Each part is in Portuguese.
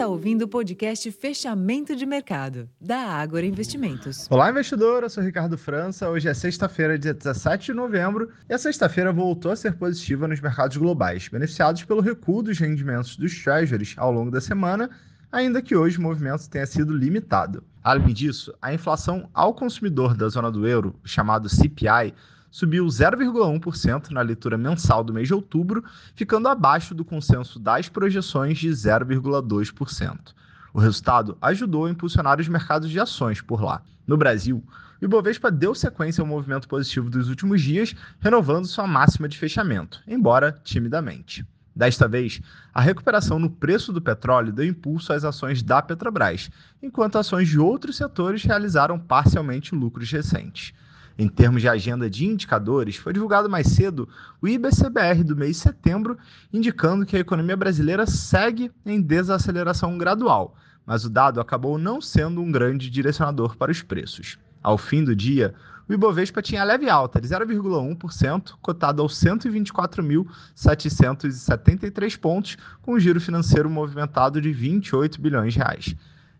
está ouvindo o podcast Fechamento de Mercado, da Ágora Investimentos. Olá, investidor. Eu sou Ricardo França. Hoje é sexta-feira, dia 17 de novembro, e a sexta-feira voltou a ser positiva nos mercados globais, beneficiados pelo recuo dos rendimentos dos treasuries ao longo da semana, ainda que hoje o movimento tenha sido limitado. Além disso, a inflação ao consumidor da zona do euro, chamado CPI, subiu 0,1% na leitura mensal do mês de outubro, ficando abaixo do consenso das projeções de 0,2%. O resultado ajudou a impulsionar os mercados de ações por lá. No Brasil, o Ibovespa deu sequência ao movimento positivo dos últimos dias, renovando sua máxima de fechamento, embora timidamente. Desta vez, a recuperação no preço do petróleo deu impulso às ações da Petrobras, enquanto ações de outros setores realizaram parcialmente lucros recentes. Em termos de agenda de indicadores, foi divulgado mais cedo o IBCBR do mês de setembro, indicando que a economia brasileira segue em desaceleração gradual, mas o dado acabou não sendo um grande direcionador para os preços. Ao fim do dia, o Ibovespa tinha leve alta de 0,1%, cotado aos 124.773 pontos, com um giro financeiro movimentado de 28 bilhões de reais.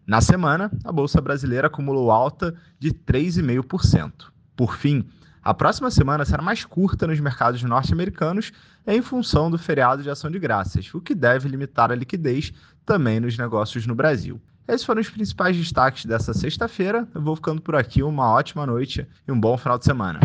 Na semana, a bolsa brasileira acumulou alta de 3,5%. Por fim, a próxima semana será mais curta nos mercados norte-americanos em função do feriado de ação de graças, o que deve limitar a liquidez também nos negócios no Brasil. Esses foram os principais destaques dessa sexta-feira. Eu vou ficando por aqui. Uma ótima noite e um bom final de semana.